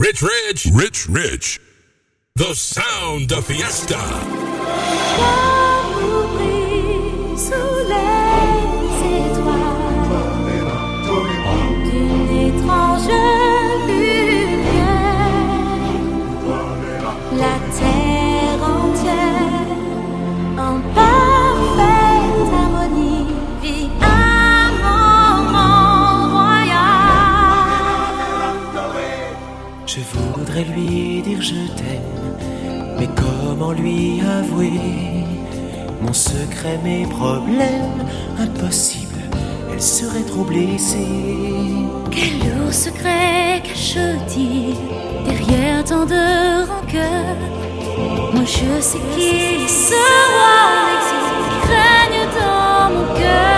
Rich, rich, rich, rich. The sound of fiesta. lui dire je t'aime, mais comment lui avouer mon secret, mes problèmes Impossible, elle serait trop blessée. Quel lourd secret cache-t-il derrière tant de rancœur Moi je sais qu'il se roi qui règne dans mon cœur.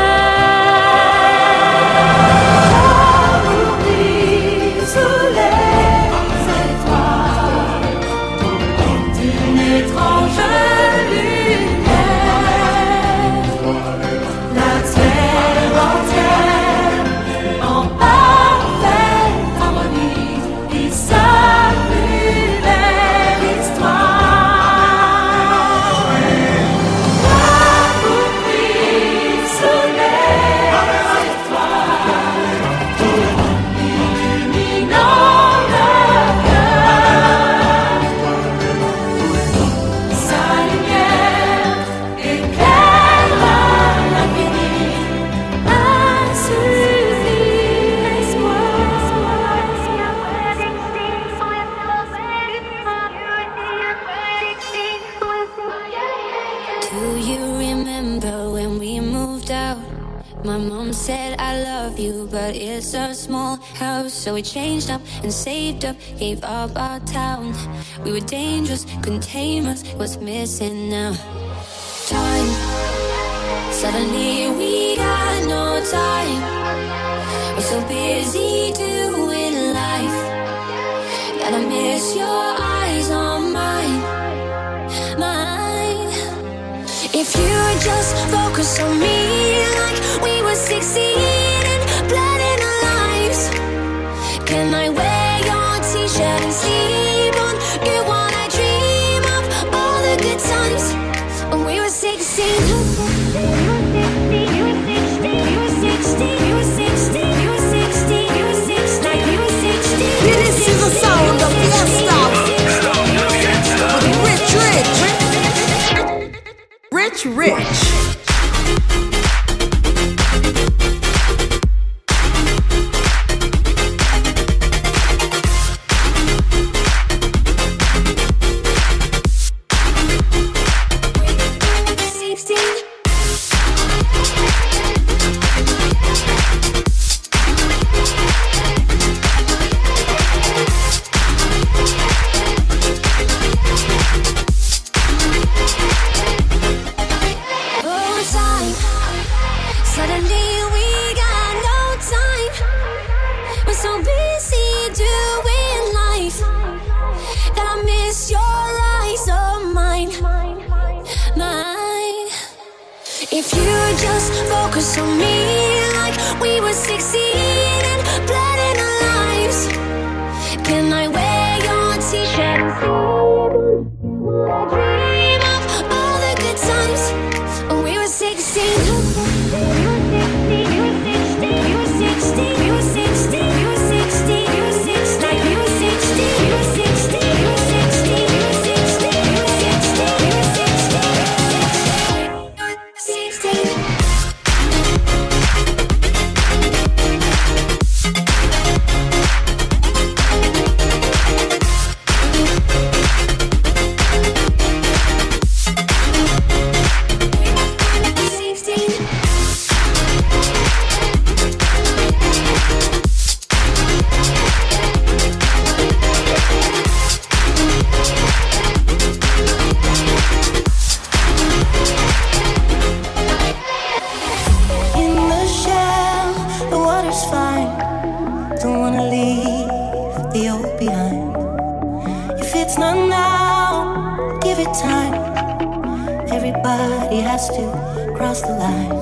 we changed up and saved up, gave up our town. We were dangerous, couldn't tame us. What's missing now? Time. Suddenly we got no time. We're so busy doing life. Gotta miss your eyes on mine. Mine. If you just focus on me. cross the line.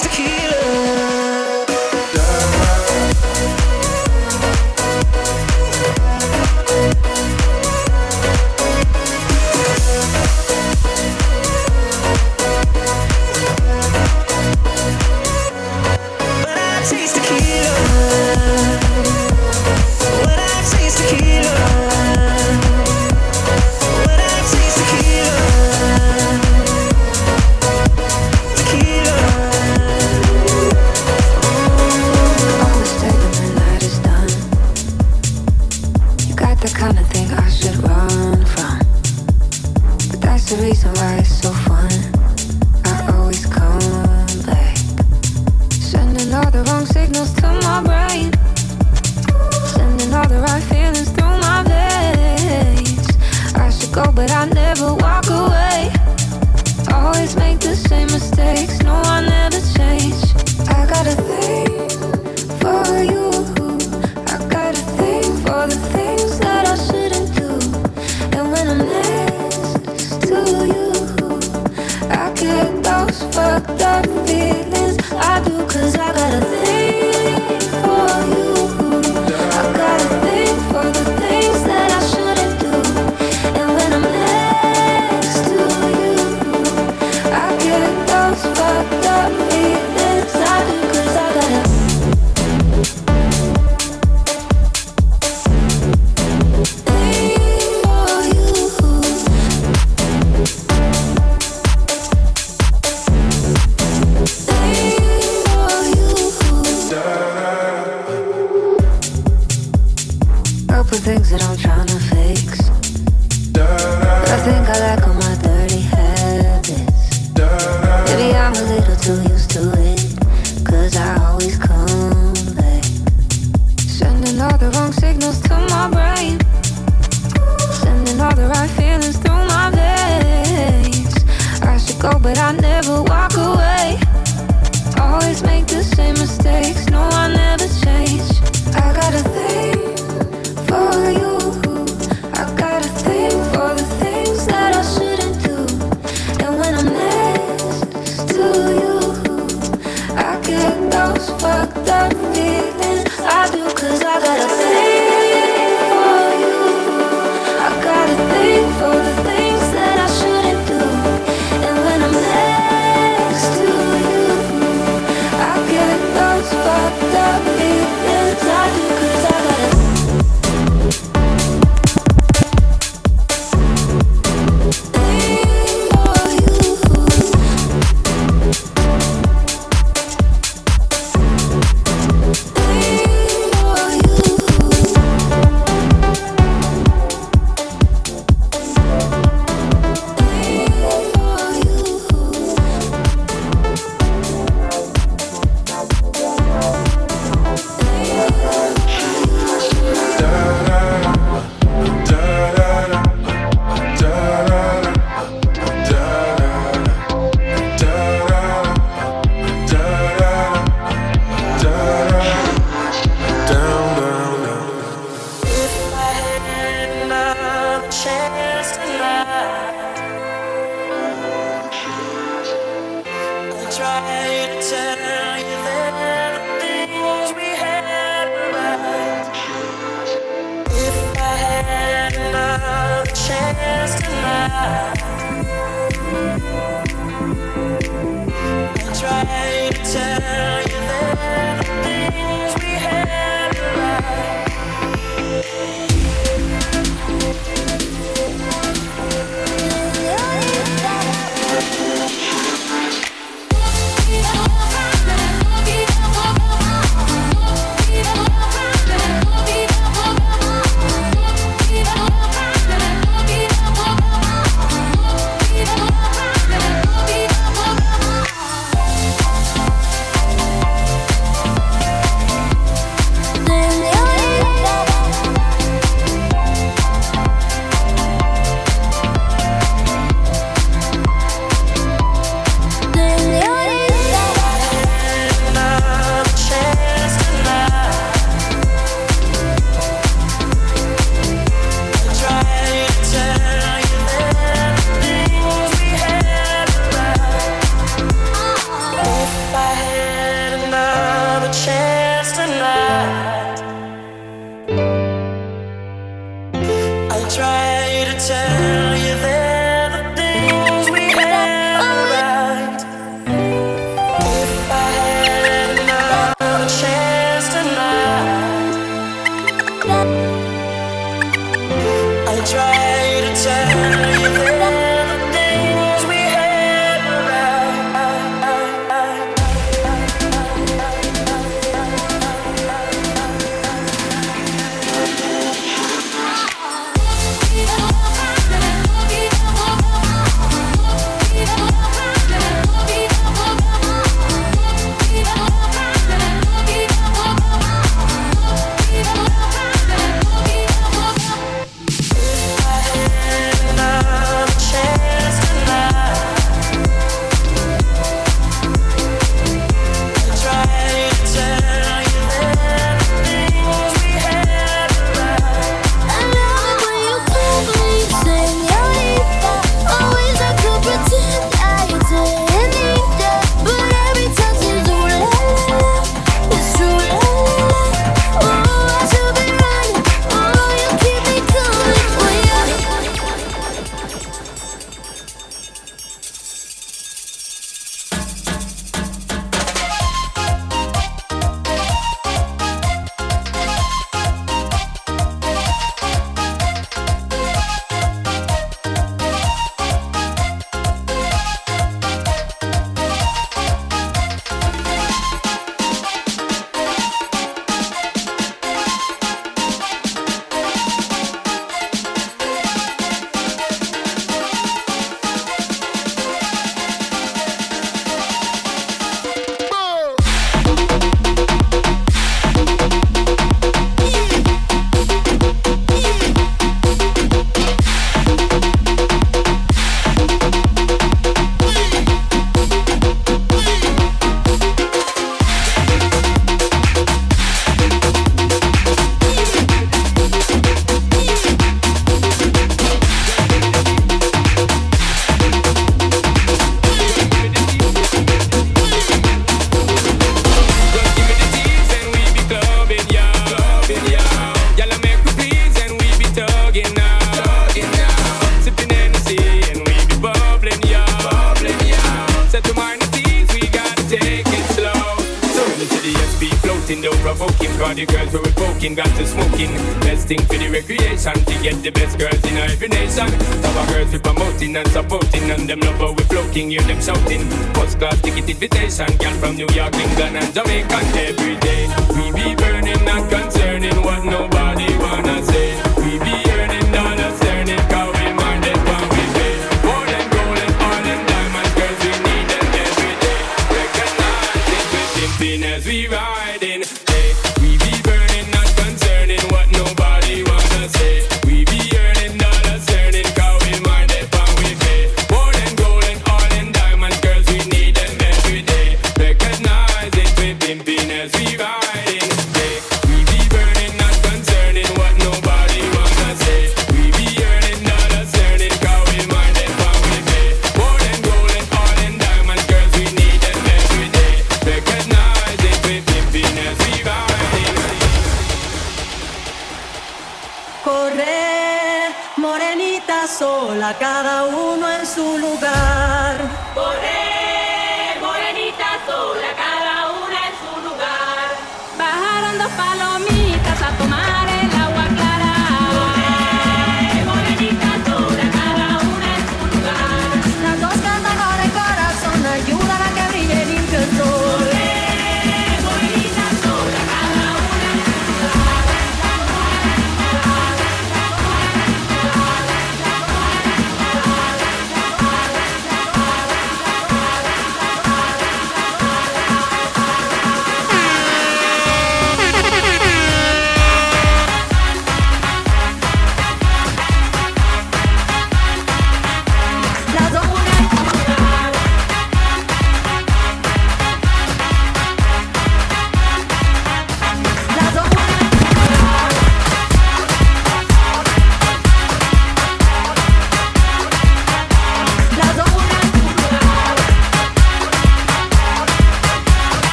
I taste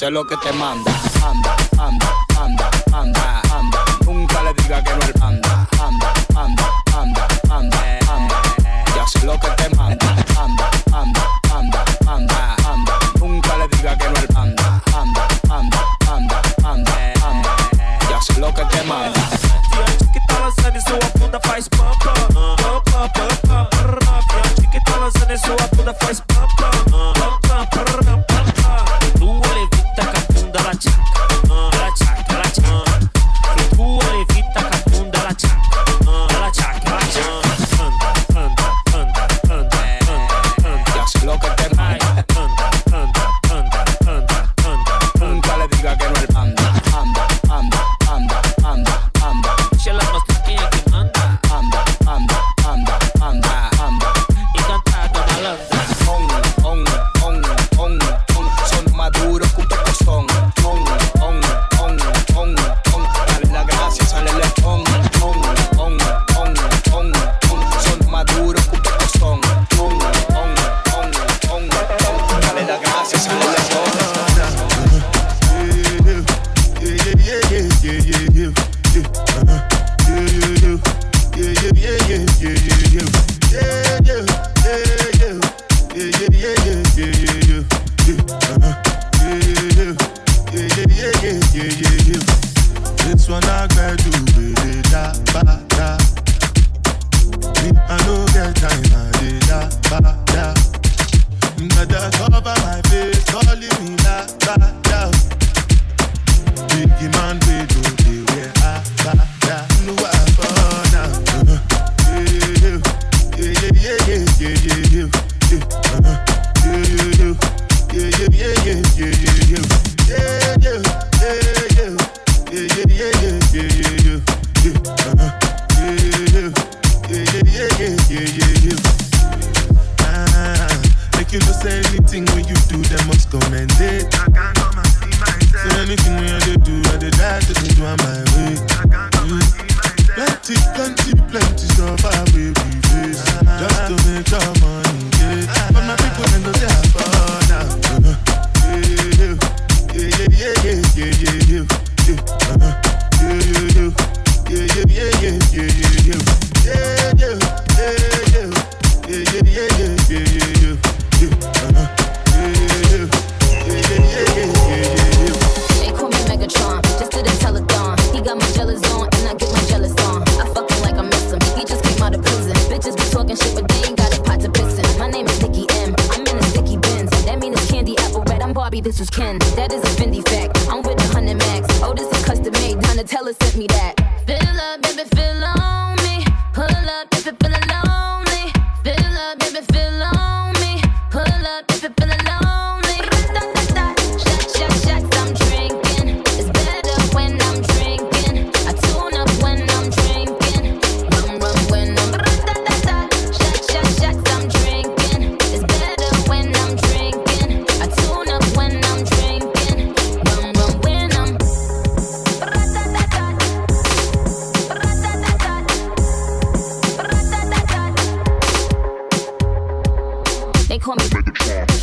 hacer lo que te manda.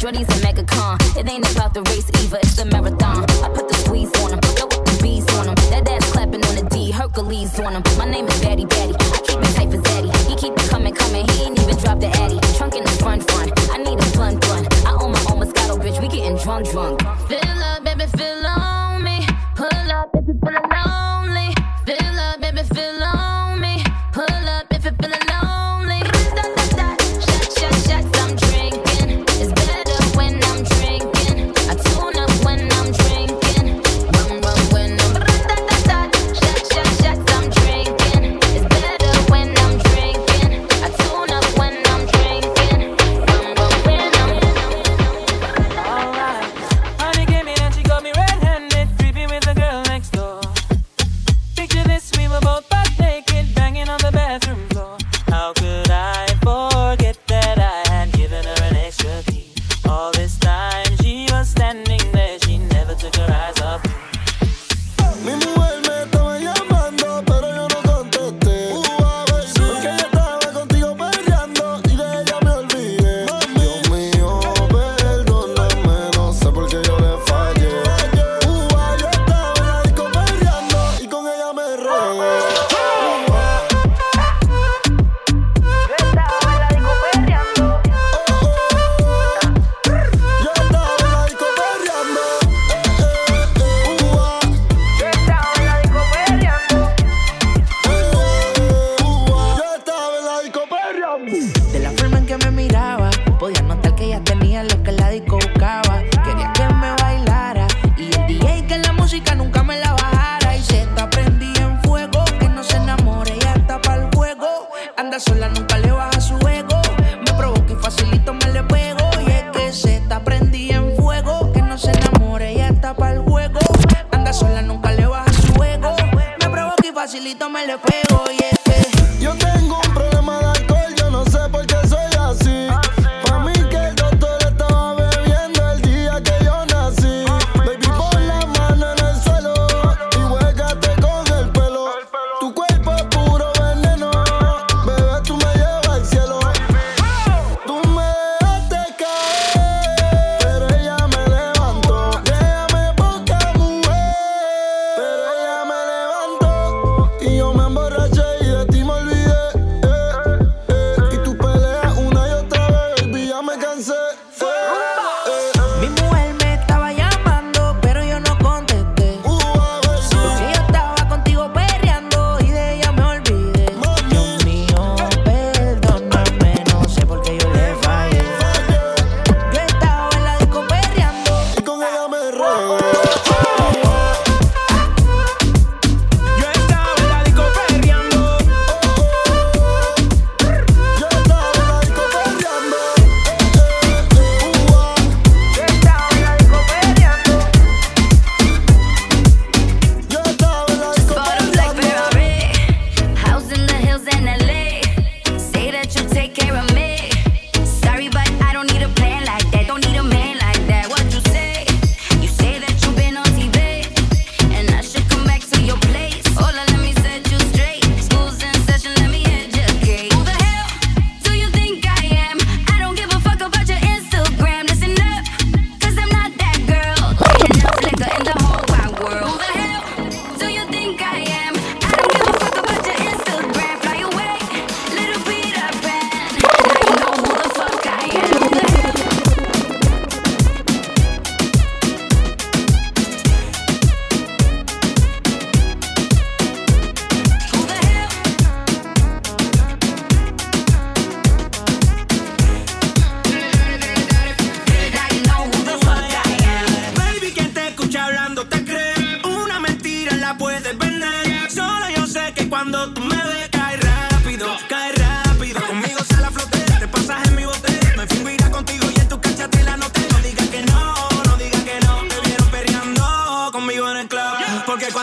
A. It ain't about the race either, it's the marathon. I put the squeeze on him, go with the bees on him. That ass clapping on the D, Hercules on him. My name is Daddy Daddy. I keep it tight for Zaddy. He keep it coming, coming, he ain't even dropped the Addy. Trunk in the front, front. I need a blunt, blunt. I own my own Moscato, bitch, we getting drunk, drunk.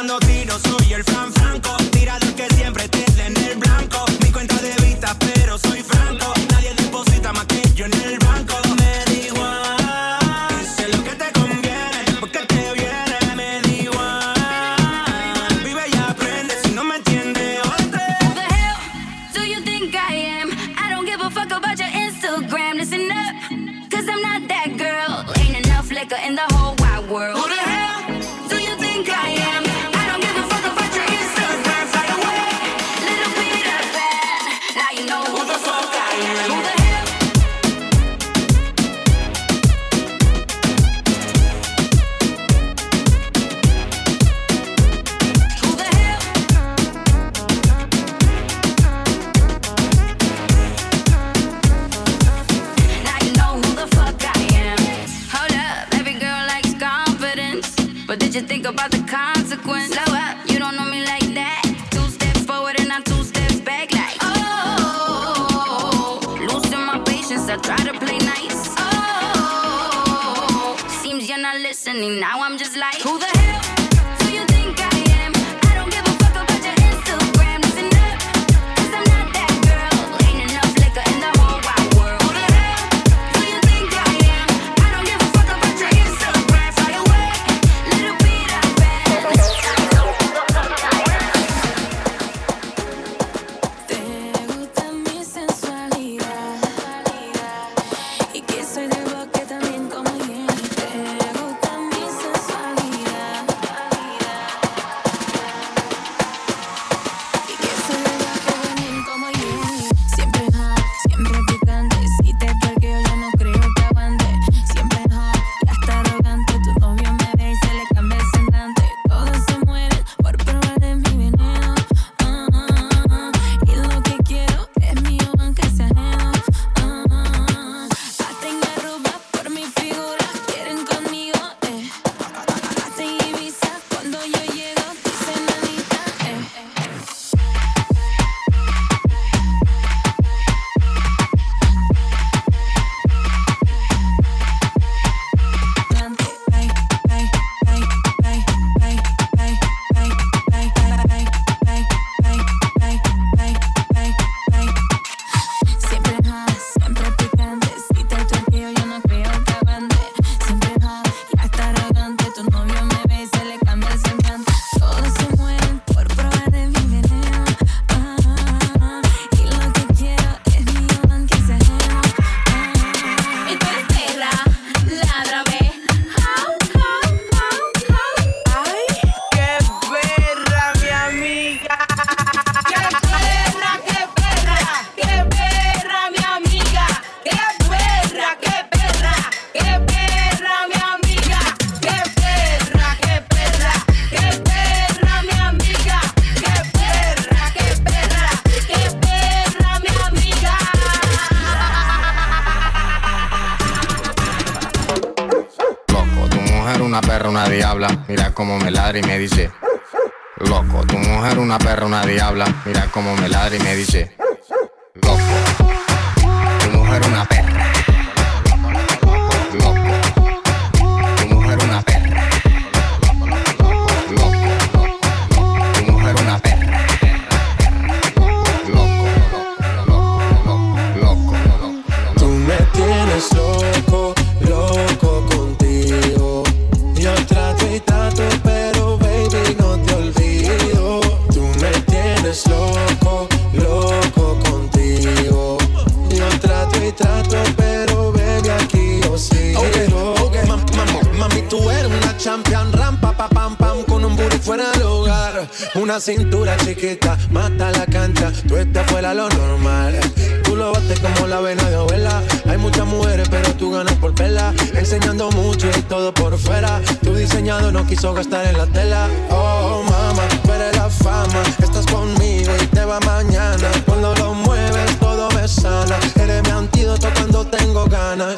tirando tiros, soy el fan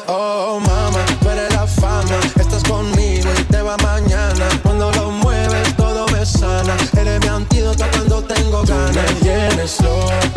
Oh, mamá, tú eres la fama. Estás conmigo y te va mañana. Cuando lo mueves, todo me sana. Eres mi antídoto cuando tengo ganas. Me tienes loco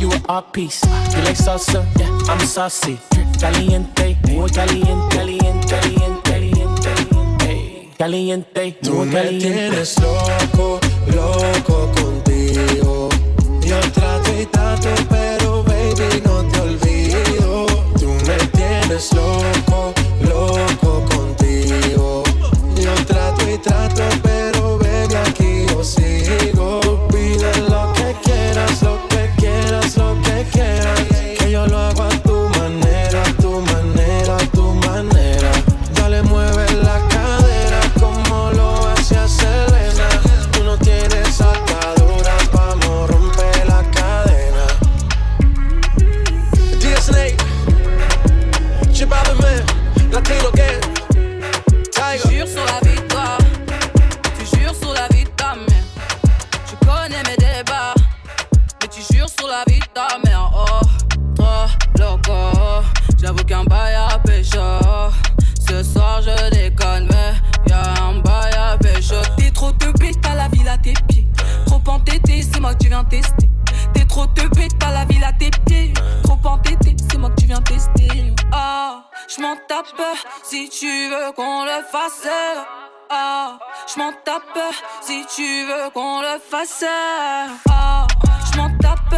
You an art piece. You like salsa? Yeah. I'm saucy. Caliente, muy caliente, caliente, caliente, caliente, caliente, Tú muy me caliente. tienes loco, loco contigo. Yo trato y trato, pero baby no te olvido. Tú me tienes loco tape si tu veux qu'on le fasse. Ah, je m'en tape si tu veux qu'on le fasse. Ah, je m'en tape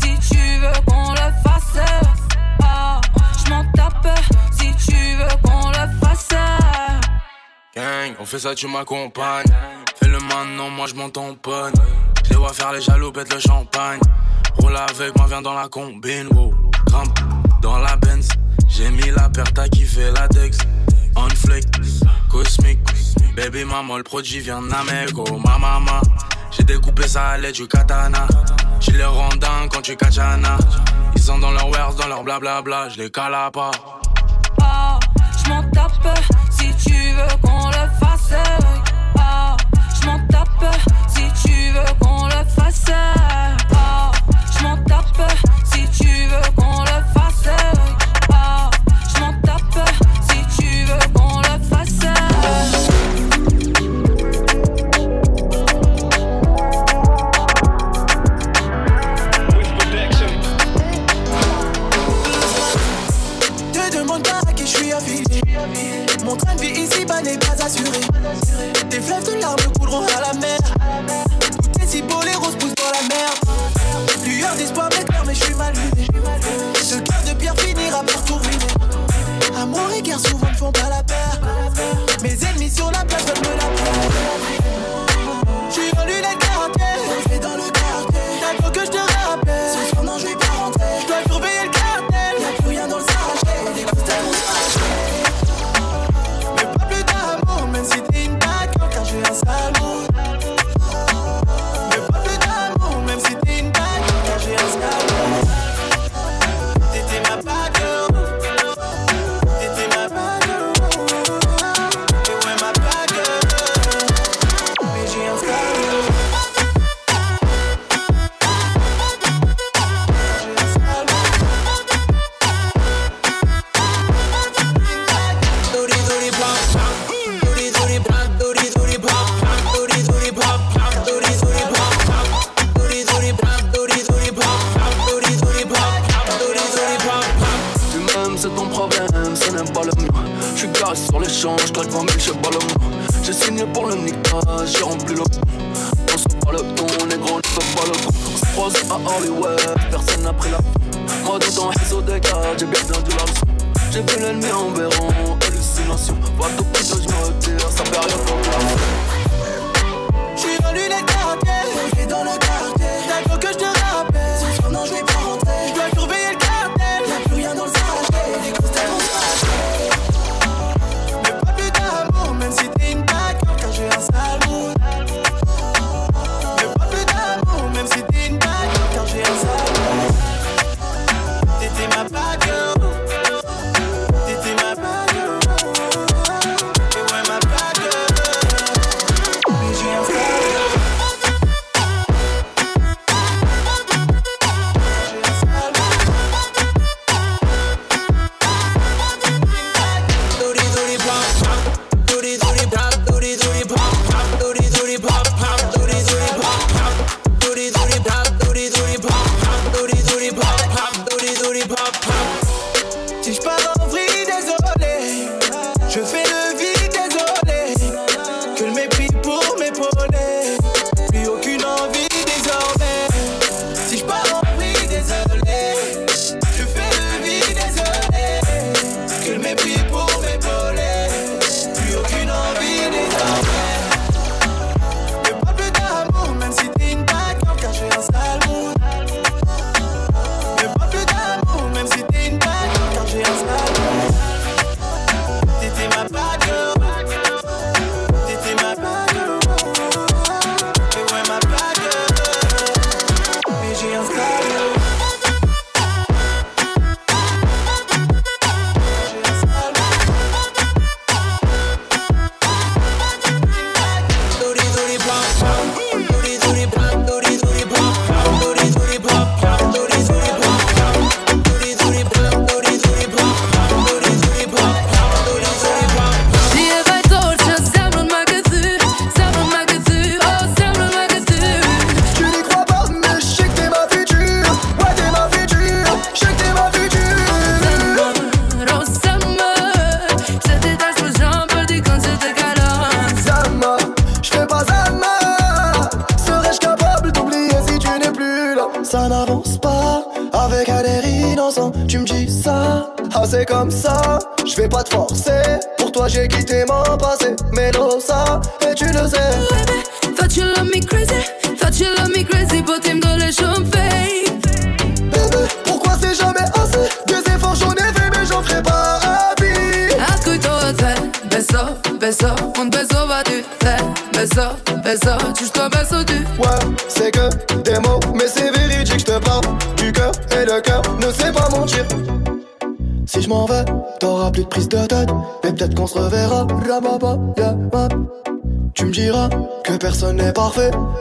si tu veux qu'on le fasse. Ah, je m'en tape si tu veux qu'on le fasse. Gang, on fait ça, tu m'accompagnes. Fais le maintenant, moi je m'en tamponne. Je les vois faire les jaloux, pète le champagne. Roule avec moi, viens dans la combine, wow. Grimpe dans la Benz. J'ai mis la paire, t'as kiffé la Dex. On flick, cosmique. Baby maman, le produit vient d'Amérique, oh ma maman. J'ai découpé ça à l'aide du katana. Tu les rends dingues quand tu kachana. Ils sont dans leur wares, dans leur blablabla, je les cala pas. Ah, je m'en tape si tu veux qu'on le fasse. Ah, je m'en tape si tu veux qu'on le fasse. Souvent ne font pas la Hollywood. Personne n'a pris la. Moi dans ton réseau de cartes, j'ai bien perdu la J'ai vu l'ennemi en béron, hallucination. Va tout péter, je me retire, ça fait rien pour toi.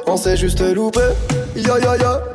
on s'est juste loupé. Ya yeah, ya ya.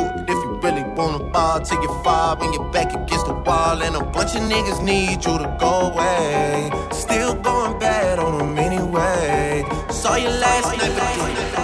on the bar till you fall when you're back against the wall. And a bunch of niggas need you to go away. Still going bad on them anyway. Saw you last night, but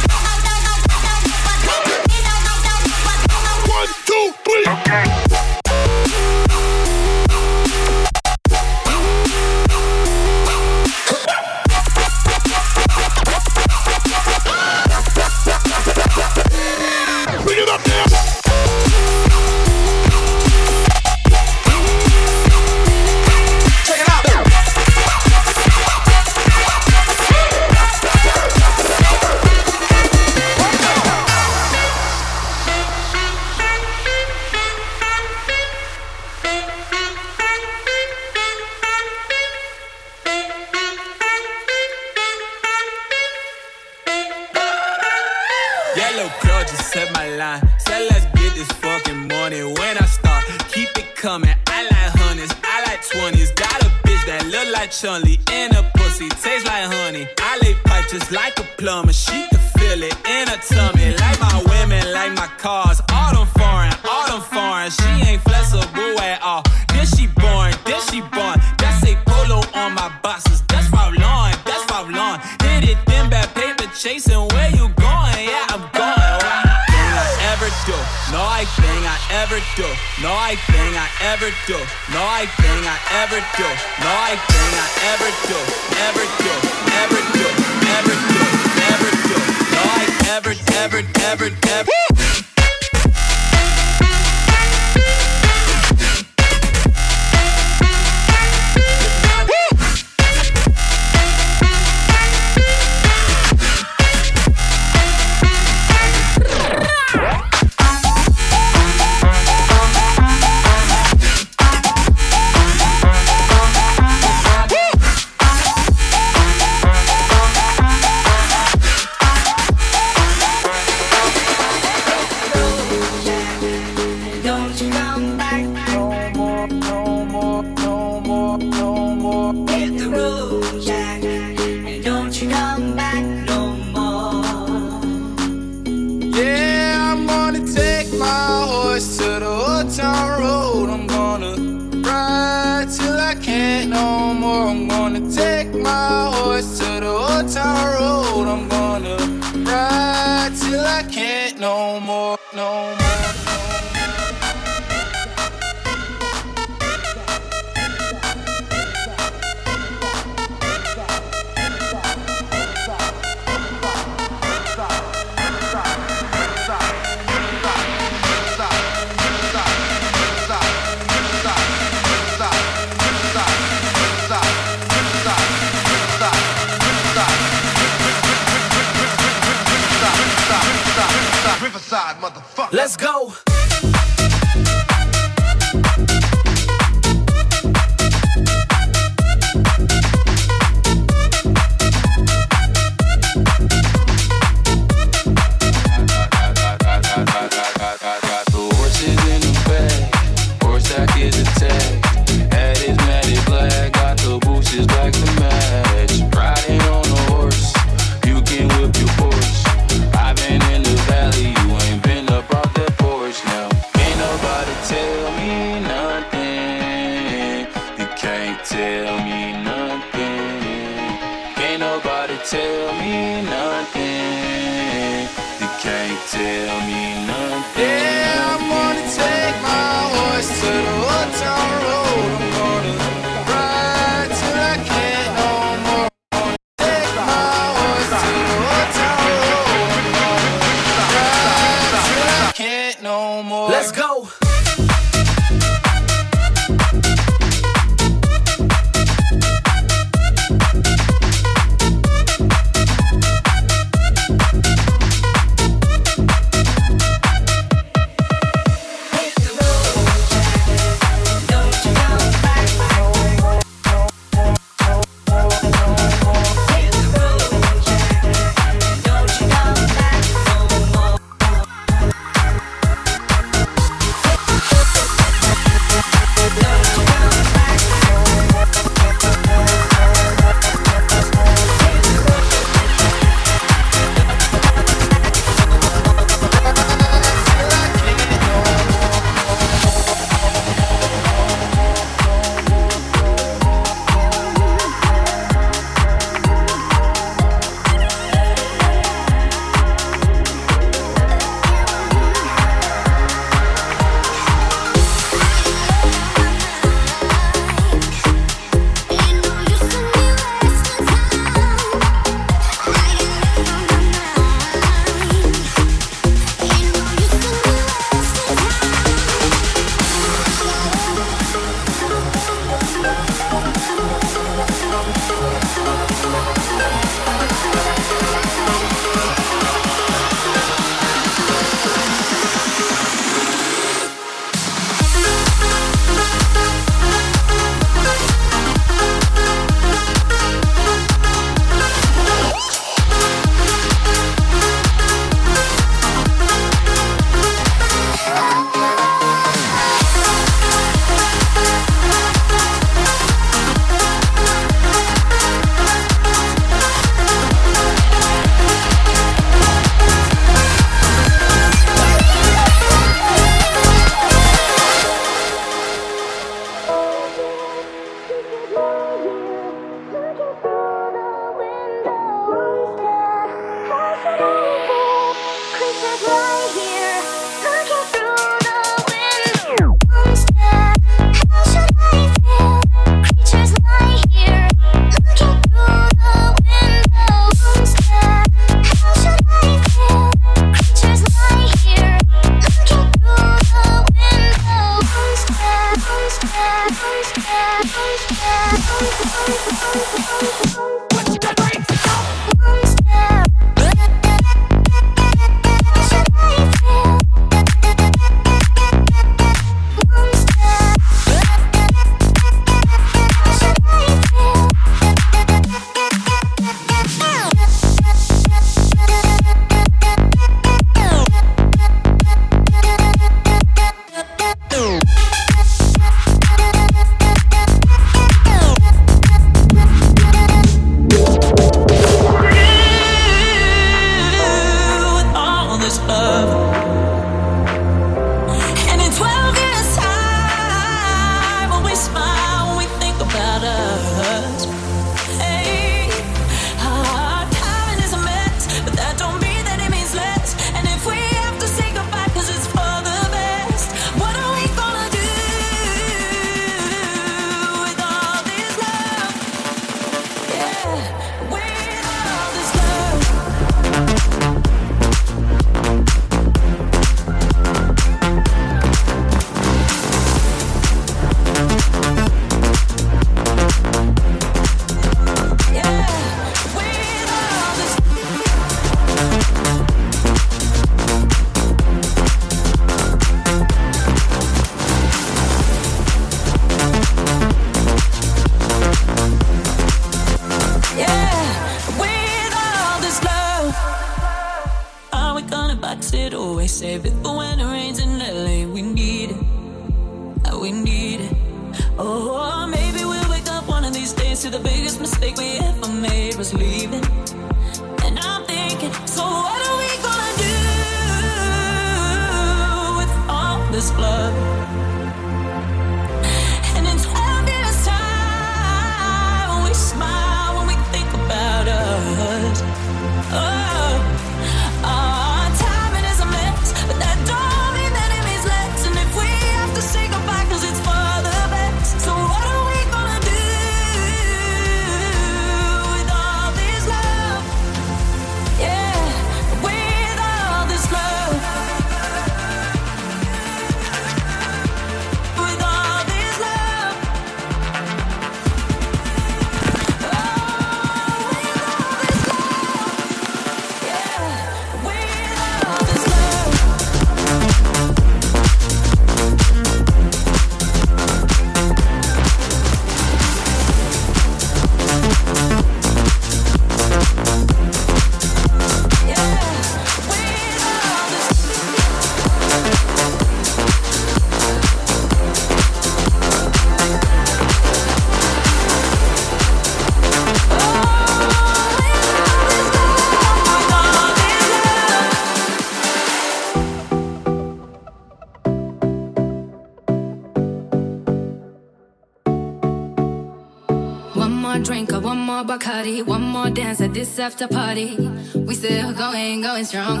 dance at this after party. We still going, going strong.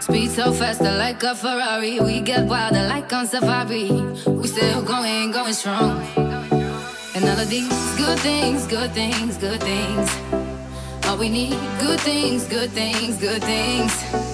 Speed so fast, I like a Ferrari. We get wilder, like on safari. We still going, going strong. And all of these good things, good things, good things. All we need, good things, good things, good things.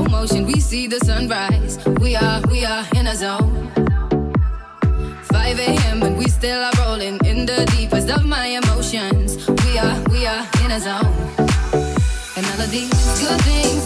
slow motion, we see the sunrise. We are, we are in a zone. 5 a.m., and we still are rolling in the deepest of my emotions. We are, we are in a zone. And all of these good things.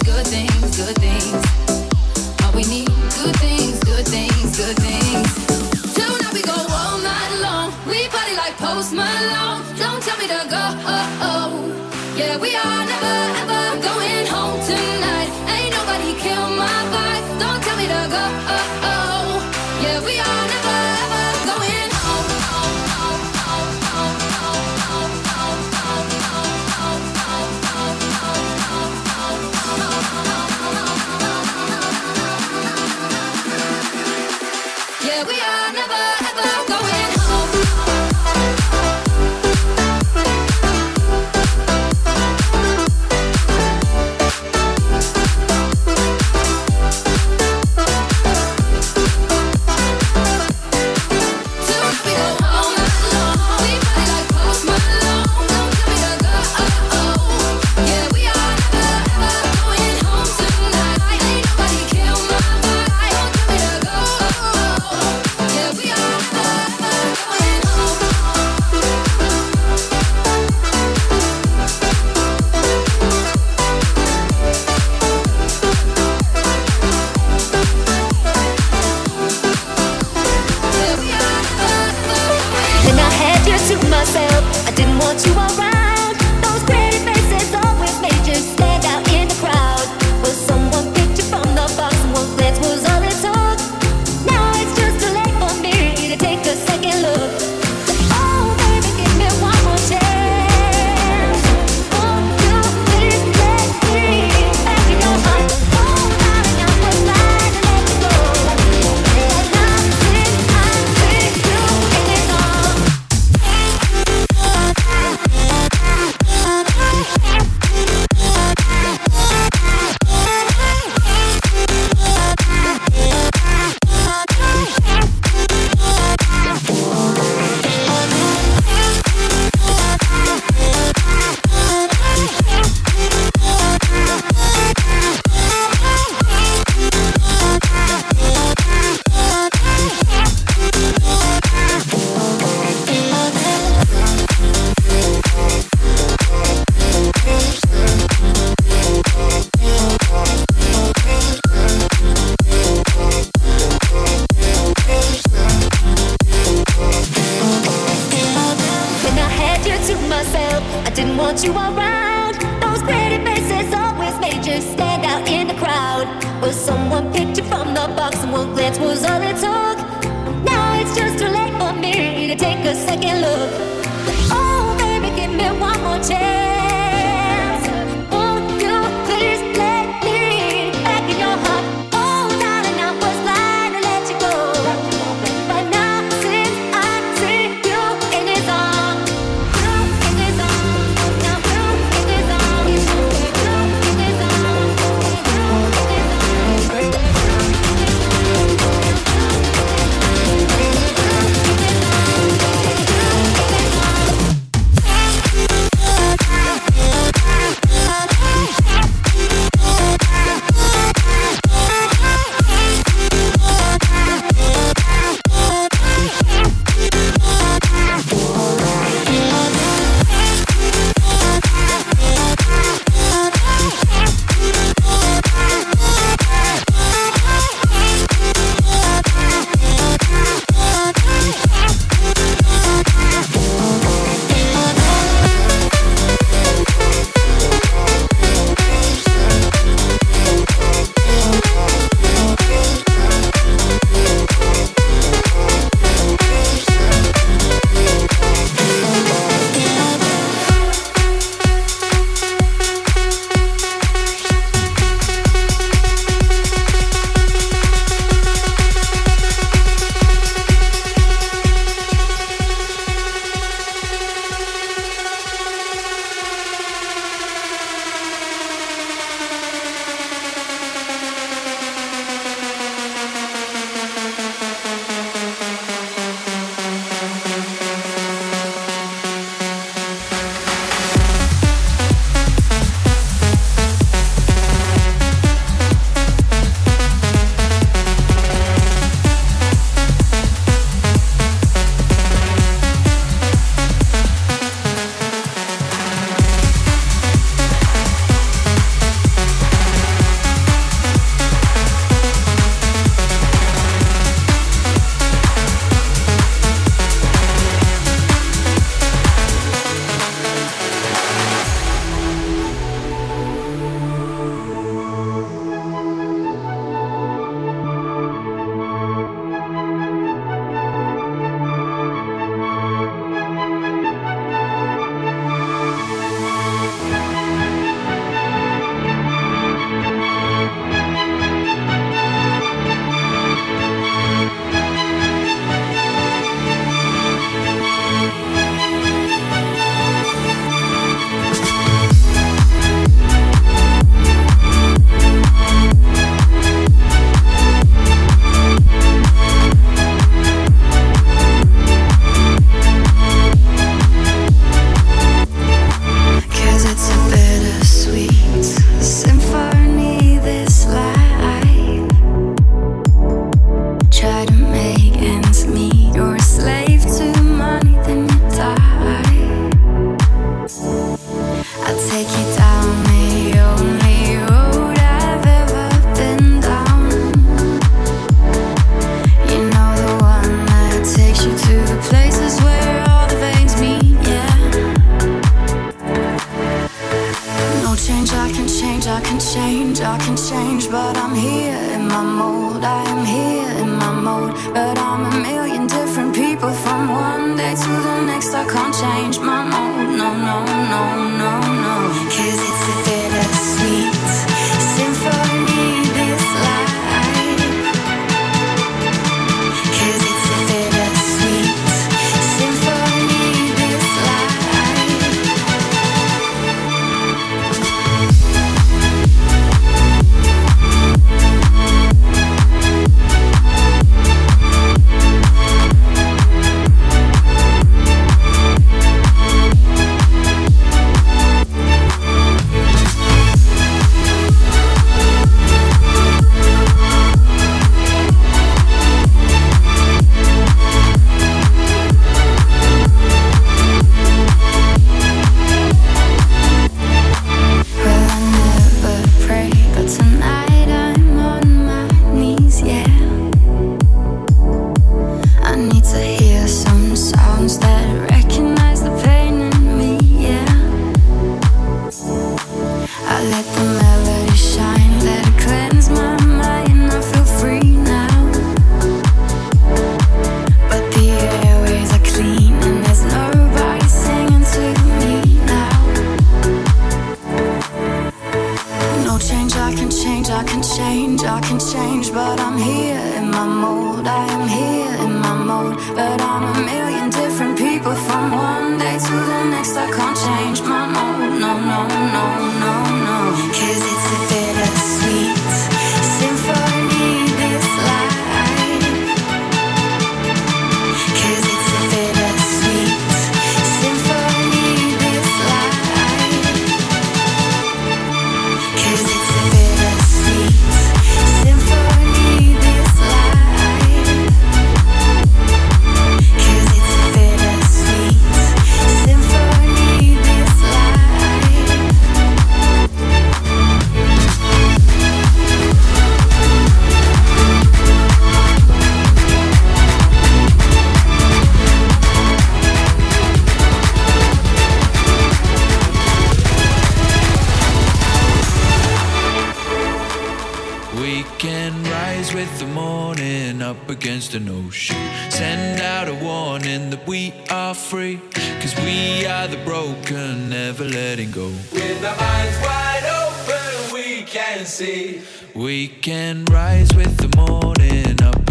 rise with the morning up against an ocean. Send out a warning that we are free, cause we are the broken, never letting go. With our minds wide open, we can see. We can rise with the morning up